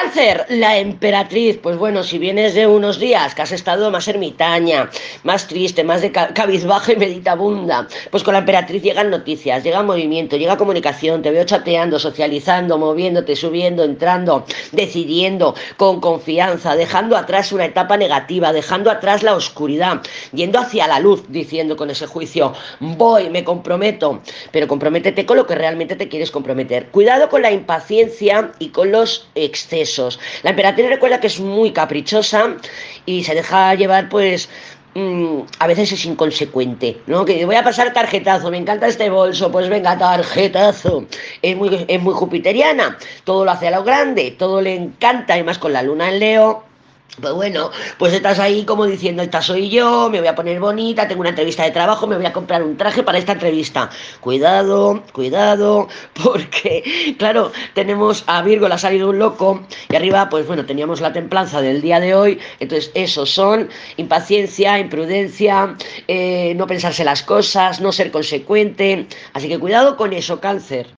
Cáncer, la emperatriz, pues bueno, si vienes de unos días que has estado más ermitaña, más triste, más de ca- cabizbaja y meditabunda, pues con la emperatriz llegan noticias, llega movimiento, llega comunicación, te veo chateando, socializando, moviéndote, subiendo, entrando, decidiendo, con confianza, dejando atrás una etapa negativa, dejando atrás la oscuridad, yendo hacia la luz, diciendo con ese juicio, voy, me comprometo, pero comprométete con lo que realmente te quieres comprometer. Cuidado con la impaciencia y con los excesos. La emperatriz recuerda que es muy caprichosa y se deja llevar pues mm, a veces es inconsecuente, ¿no? Que voy a pasar tarjetazo, me encanta este bolso, pues venga, tarjetazo. Es muy, es muy jupiteriana, todo lo hace a lo grande, todo le encanta, y más con la luna en Leo. Pues bueno, pues estás ahí como diciendo, esta soy yo, me voy a poner bonita, tengo una entrevista de trabajo, me voy a comprar un traje para esta entrevista. Cuidado, cuidado, porque, claro, tenemos a Virgo, le ha salido un loco, y arriba, pues bueno, teníamos la templanza del día de hoy, entonces esos son impaciencia, imprudencia, eh, no pensarse las cosas, no ser consecuente, así que cuidado con eso, cáncer.